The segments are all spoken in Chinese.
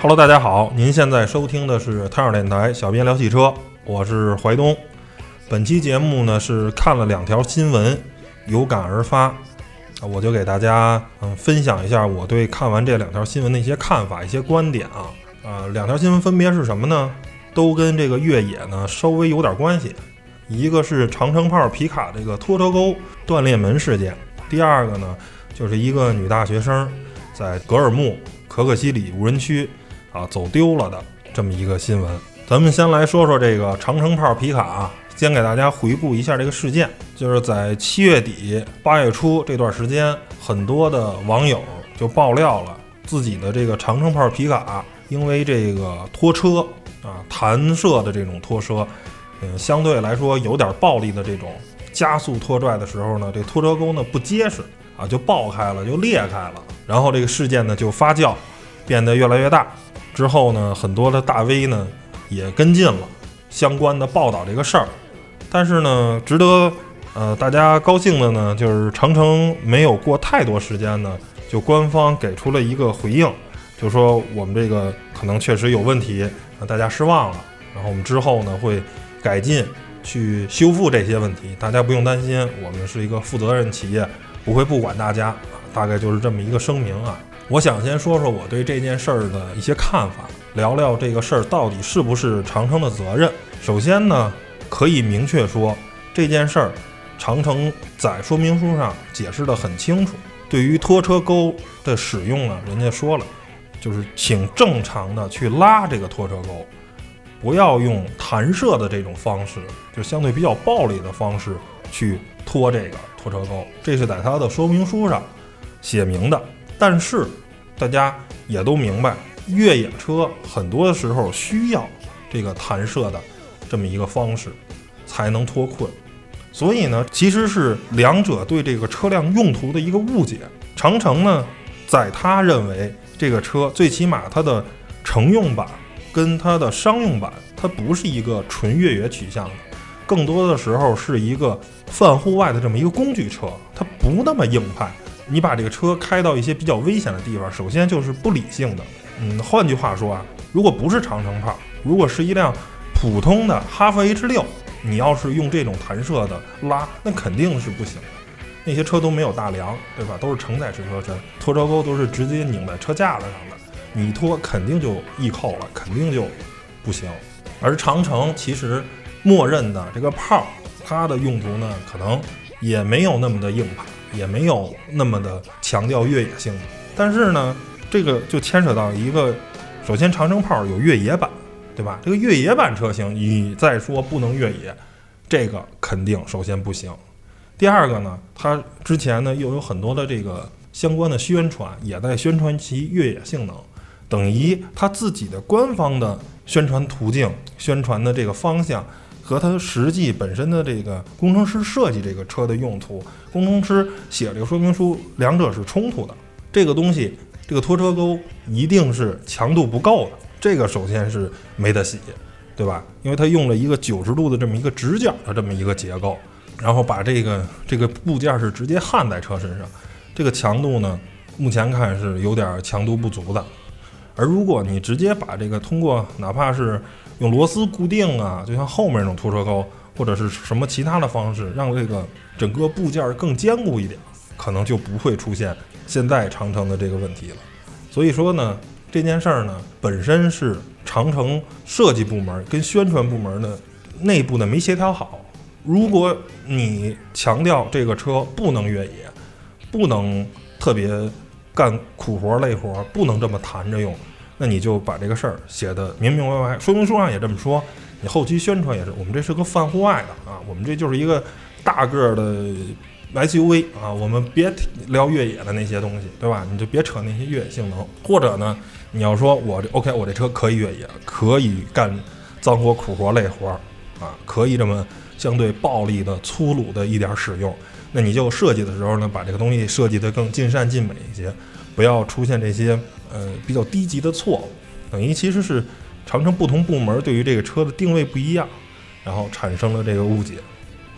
Hello，大家好，您现在收听的是探二电台小编聊汽车，我是怀东。本期节目呢是看了两条新闻，有感而发，我就给大家嗯分享一下我对看完这两条新闻的一些看法、一些观点啊。呃，两条新闻分别是什么呢？都跟这个越野呢稍微有点关系。一个是长城炮皮卡这个拖车钩断裂门事件，第二个呢就是一个女大学生在格尔木可可西里无人区啊走丢了的这么一个新闻。咱们先来说说这个长城炮皮卡啊，先给大家回顾一下这个事件，就是在七月底八月初这段时间，很多的网友就爆料了自己的这个长城炮皮卡因为这个拖车啊弹射的这种拖车。嗯，相对来说有点暴力的这种加速拖拽的时候呢，这拖车钩呢不结实啊，就爆开了，就裂开了。然后这个事件呢就发酵，变得越来越大。之后呢，很多的大 V 呢也跟进了相关的报道这个事儿。但是呢，值得呃大家高兴的呢，就是长城没有过太多时间呢，就官方给出了一个回应，就说我们这个可能确实有问题，让大家失望了。然后我们之后呢会。改进，去修复这些问题，大家不用担心，我们是一个负责任企业，不会不管大家。大概就是这么一个声明啊。我想先说说我对这件事儿的一些看法，聊聊这个事儿到底是不是长城的责任。首先呢，可以明确说这件事儿，长城在说明书上解释的很清楚，对于拖车钩的使用呢，人家说了，就是请正常的去拉这个拖车钩。不要用弹射的这种方式，就相对比较暴力的方式去拖这个拖车钩，这是在它的说明书上写明的。但是大家也都明白，越野车很多的时候需要这个弹射的这么一个方式才能脱困，所以呢，其实是两者对这个车辆用途的一个误解。长城呢，在他认为这个车最起码它的乘用版。跟它的商用版，它不是一个纯越野取向的，更多的时候是一个泛户外的这么一个工具车，它不那么硬派。你把这个车开到一些比较危险的地方，首先就是不理性的。嗯，换句话说啊，如果不是长城炮，如果是一辆普通的哈弗 H 六，你要是用这种弹射的拉，那肯定是不行的。那些车都没有大梁，对吧？都是承载式车身，拖车钩都是直接拧在车架子上的。你拖肯定就易扣了，肯定就不行。而长城其实默认的这个炮，它的用途呢，可能也没有那么的硬派，也没有那么的强调越野性。但是呢，这个就牵扯到一个，首先长城炮有越野版，对吧？这个越野版车型，你再说不能越野，这个肯定首先不行。第二个呢，它之前呢又有很多的这个相关的宣传，也在宣传其越野性能。等于它自己的官方的宣传途径、宣传的这个方向，和它实际本身的这个工程师设计这个车的用途、工程师写这个说明书，两者是冲突的。这个东西，这个拖车钩一定是强度不够的，这个首先是没得洗，对吧？因为它用了一个九十度的这么一个直角的这么一个结构，然后把这个这个部件是直接焊在车身上，这个强度呢，目前看是有点强度不足的。而如果你直接把这个通过哪怕是用螺丝固定啊，就像后面那种拖车钩或者是什么其他的方式，让这个整个部件更坚固一点，可能就不会出现现在长城的这个问题了。所以说呢，这件事儿呢本身是长城设计部门跟宣传部门的内部呢没协调好。如果你强调这个车不能越野，不能特别。干苦活累活不能这么弹着用，那你就把这个事儿写的明明白白，说明书上也这么说，你后期宣传也是，我们这是个泛户外的啊，我们这就是一个大个儿的 SUV 啊，我们别聊越野的那些东西，对吧？你就别扯那些越野性能，或者呢，你要说我这 OK，我这车可以越野，可以干脏活苦活累活啊，可以这么相对暴力的粗鲁的一点使用。那你就设计的时候呢，把这个东西设计得更尽善尽美一些，不要出现这些呃比较低级的错误。等于其实是长城不同部门对于这个车的定位不一样，然后产生了这个误解。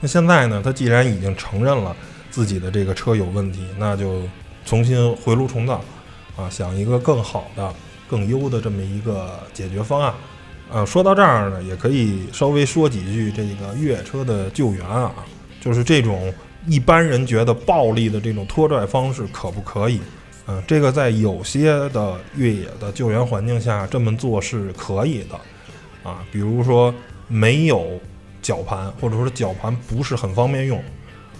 那现在呢，他既然已经承认了自己的这个车有问题，那就重新回炉重造啊，想一个更好的更优的这么一个解决方案。呃，说到这儿呢，也可以稍微说几句这个越野车的救援啊，就是这种一般人觉得暴力的这种拖拽方式可不可以？嗯，这个在有些的越野的救援环境下这么做是可以的，啊，比如说没有绞盘，或者说绞盘不是很方便用，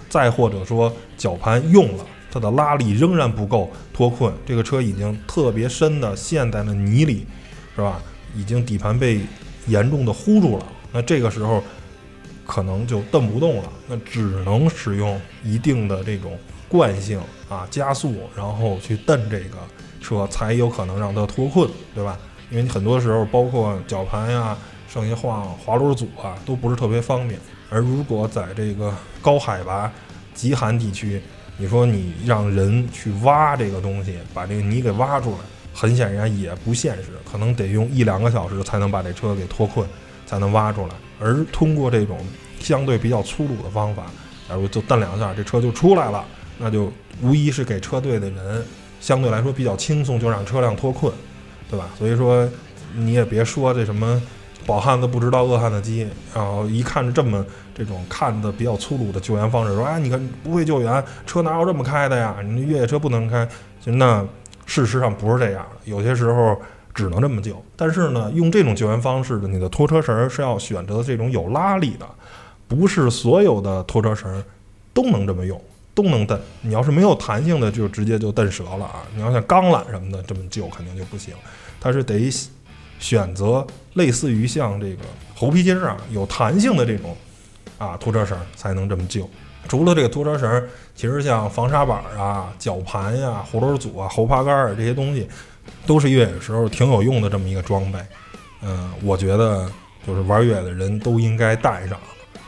再或者说绞盘用了，它的拉力仍然不够脱困，这个车已经特别深的陷在了泥里，是吧？已经底盘被严重的糊住了，那这个时候可能就蹬不动了，那只能使用一定的这种惯性啊加速，然后去蹬这个车，才有可能让它脱困，对吧？因为你很多时候包括绞盘呀，剩下晃滑轮组啊，都不是特别方便。而如果在这个高海拔、极寒地区，你说你让人去挖这个东西，把这个泥给挖出来。很显然也不现实，可能得用一两个小时才能把这车给脱困，才能挖出来。而通过这种相对比较粗鲁的方法，假如就蹬两下，这车就出来了，那就无疑是给车队的人相对来说比较轻松，就让车辆脱困，对吧？所以说你也别说这什么饱汉子不知道饿汉子饥，然后一看这么这种看的比较粗鲁的救援方式，说哎，你看不会救援，车哪有这么开的呀？你越野车不能开，就那。事实上不是这样的，有些时候只能这么救。但是呢，用这种救援方式的，你的拖车绳是要选择这种有拉力的，不是所有的拖车绳都能这么用，都能蹬。你要是没有弹性的，就直接就蹬折了啊！你要像钢缆什么的这么救，肯定就不行。它是得选择类似于像这个猴皮筋儿啊，有弹性的这种啊拖车绳才能这么救。除了这个拖车绳，其实像防沙板啊、绞盘呀、活轮组啊、猴爬杆儿这些东西，都是越野时候挺有用的这么一个装备。嗯，我觉得就是玩越野的人都应该带上。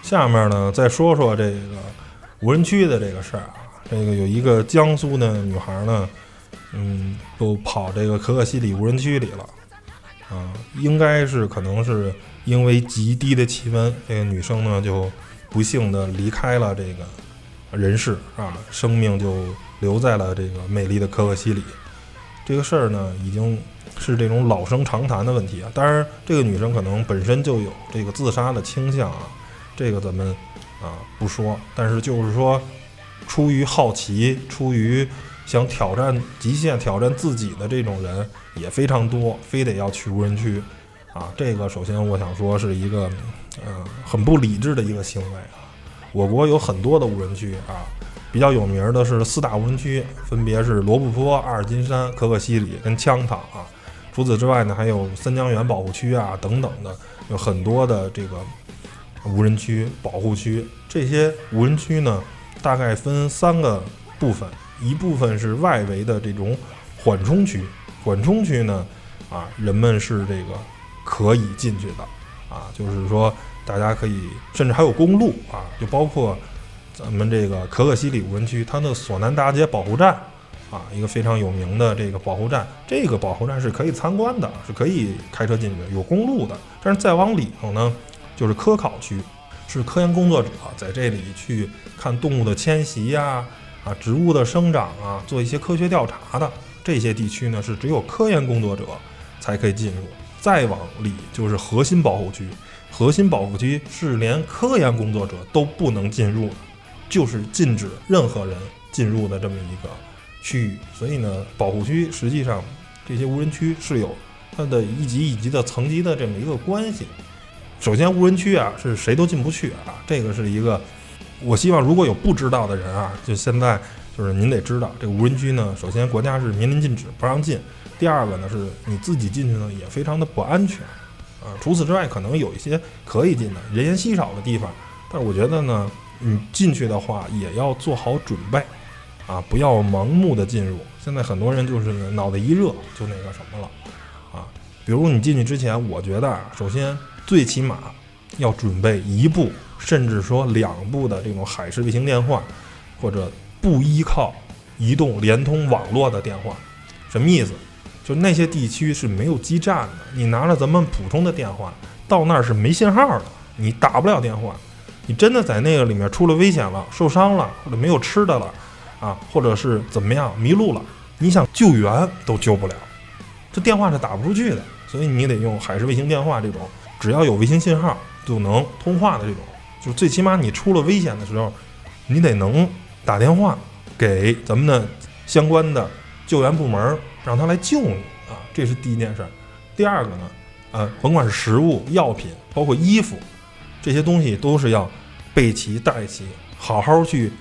下面呢，再说说这个无人区的这个事儿啊。这个有一个江苏的女孩呢，嗯，都跑这个可可西里无人区里了。啊，应该是可能是因为极低的气温，这个女生呢就。不幸的离开了这个人世啊，生命就留在了这个美丽的可可西里。这个事儿呢，已经是这种老生常谈的问题啊。当然，这个女生可能本身就有这个自杀的倾向啊，这个咱们啊不说。但是就是说，出于好奇，出于想挑战极限、挑战自己的这种人也非常多，非得要去无人区啊。这个首先我想说是一个。嗯，很不理智的一个行为啊！我国有很多的无人区啊，比较有名的是四大无人区，分别是罗布泊、阿尔金山、可可西里跟羌塘啊。除此之外呢，还有三江源保护区啊等等的，有很多的这个无人区保护区。这些无人区呢，大概分三个部分，一部分是外围的这种缓冲区，缓冲区呢，啊，人们是这个可以进去的。啊，就是说，大家可以，甚至还有公路啊，就包括咱们这个可可西里无人区，它的索南大街保护站啊，一个非常有名的这个保护站，这个保护站是可以参观的，是可以开车进去的，有公路的。但是再往里头呢，就是科考区，是科研工作者在这里去看动物的迁徙呀，啊，植物的生长啊，做一些科学调查的这些地区呢，是只有科研工作者才可以进入。再往里就是核心保护区，核心保护区是连科研工作者都不能进入的，就是禁止任何人进入的这么一个区域。所以呢，保护区实际上这些无人区是有它的一级一级的层级的这么一个关系。首先，无人区啊是谁都进不去啊，这个是一个。我希望如果有不知道的人啊，就现在就是您得知道，这个无人区呢，首先国家是明令禁止，不让进。第二个呢，是你自己进去呢也非常的不安全，啊，除此之外，可能有一些可以进的人烟稀少的地方，但是我觉得呢，你进去的话也要做好准备，啊，不要盲目的进入。现在很多人就是脑袋一热就那个什么了，啊，比如你进去之前，我觉得，首先最起码要准备一部，甚至说两部的这种海事卫星电话，或者不依靠移动联通网络的电话，什么意思？就那些地区是没有基站的，你拿着咱们普通的电话到那儿是没信号的，你打不了电话。你真的在那个里面出了危险了，受伤了，或者没有吃的了，啊，或者是怎么样迷路了，你想救援都救不了，这电话是打不出去的，所以你得用海事卫星电话这种，只要有卫星信号就能通话的这种，就最起码你出了危险的时候，你得能打电话给咱们的相关的救援部门，让他来救你啊，这是第一件事。第二个呢，呃，甭管是食物、药品，包括衣服，这些东西都是要备齐、带齐，好好去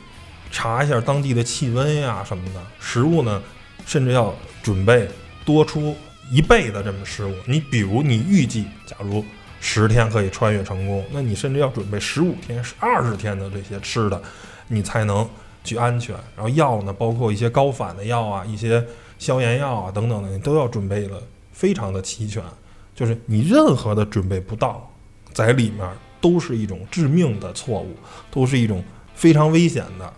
查一下当地的气温呀什么的。食物呢，甚至要准备多出一倍的这么食物。你比如你预计，假如十天可以穿越成功，那你甚至要准备十五天、二十天的这些吃的，你才能去安全。然后药呢，包括一些高反的药啊，一些消炎药啊等等的，你都要准备的。非常的齐全，就是你任何的准备不到，在里面都是一种致命的错误，都是一种非常危险的，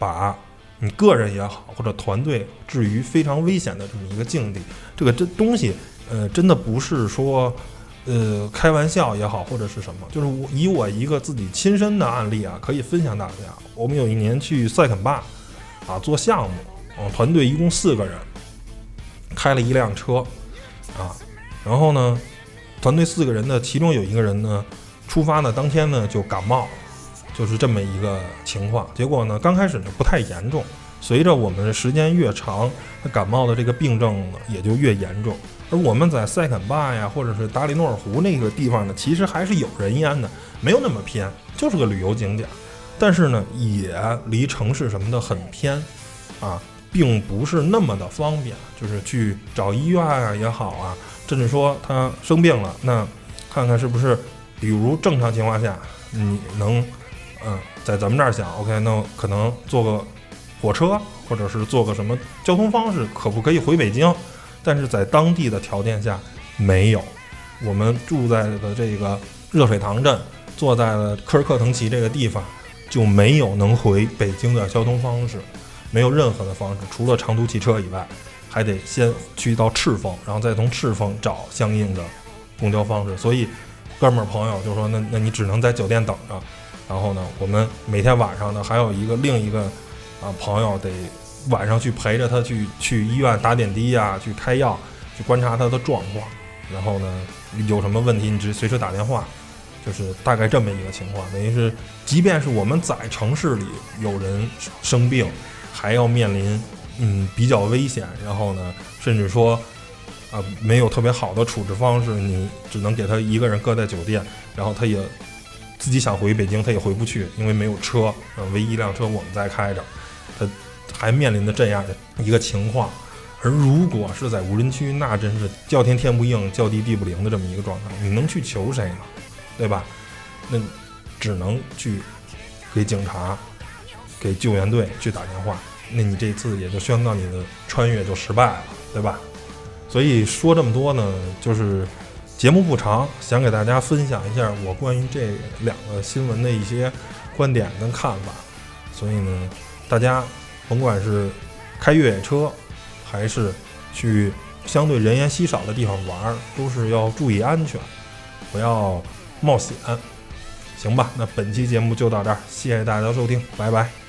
把你个人也好或者团队置于非常危险的这么一个境地。这个这东西，呃，真的不是说，呃，开玩笑也好或者是什么，就是我以我一个自己亲身的案例啊，可以分享大家。我们有一年去塞肯坝，啊，做项目，嗯，团队一共四个人，开了一辆车。啊，然后呢，团队四个人呢，其中有一个人呢，出发呢当天呢就感冒，就是这么一个情况。结果呢，刚开始呢不太严重，随着我们的时间越长，他感冒的这个病症呢也就越严重。而我们在塞肯坝呀，或者是达里诺尔湖那个地方呢，其实还是有人烟的，没有那么偏，就是个旅游景点。但是呢，也离城市什么的很偏，啊。并不是那么的方便，就是去找医院啊也好啊，甚至说他生病了，那看看是不是，比如正常情况下，你能，嗯，在咱们这儿想，OK，那可能坐个火车，或者是坐个什么交通方式，可不可以回北京？但是在当地的条件下没有，我们住在的这个热水塘镇，坐在了科尔克腾旗这个地方，就没有能回北京的交通方式。没有任何的方式，除了长途汽车以外，还得先去到赤峰，然后再从赤峰找相应的公交方式。所以，哥们儿朋友就说：“那那你只能在酒店等着。”然后呢，我们每天晚上呢，还有一个另一个啊朋友得晚上去陪着他去去医院打点滴呀，去开药，去观察他的状况。然后呢，有什么问题你直随时打电话，就是大概这么一个情况。等于是，即便是我们在城市里有人生病。还要面临，嗯，比较危险，然后呢，甚至说，啊，没有特别好的处置方式，你只能给他一个人搁在酒店，然后他也自己想回北京，他也回不去，因为没有车，唯一一辆车我们在开着，他还面临着这样的一个情况。而如果是在无人区，那真是叫天天不应，叫地地不灵的这么一个状态，你能去求谁呢？对吧？那只能去给警察。给救援队去打电话，那你这次也就宣告你的穿越就失败了，对吧？所以说这么多呢，就是节目不长，想给大家分享一下我关于这两个新闻的一些观点跟看法。所以呢，大家甭管是开越野车，还是去相对人烟稀少的地方玩，都是要注意安全，不要冒险，行吧？那本期节目就到这儿，谢谢大家收听，拜拜。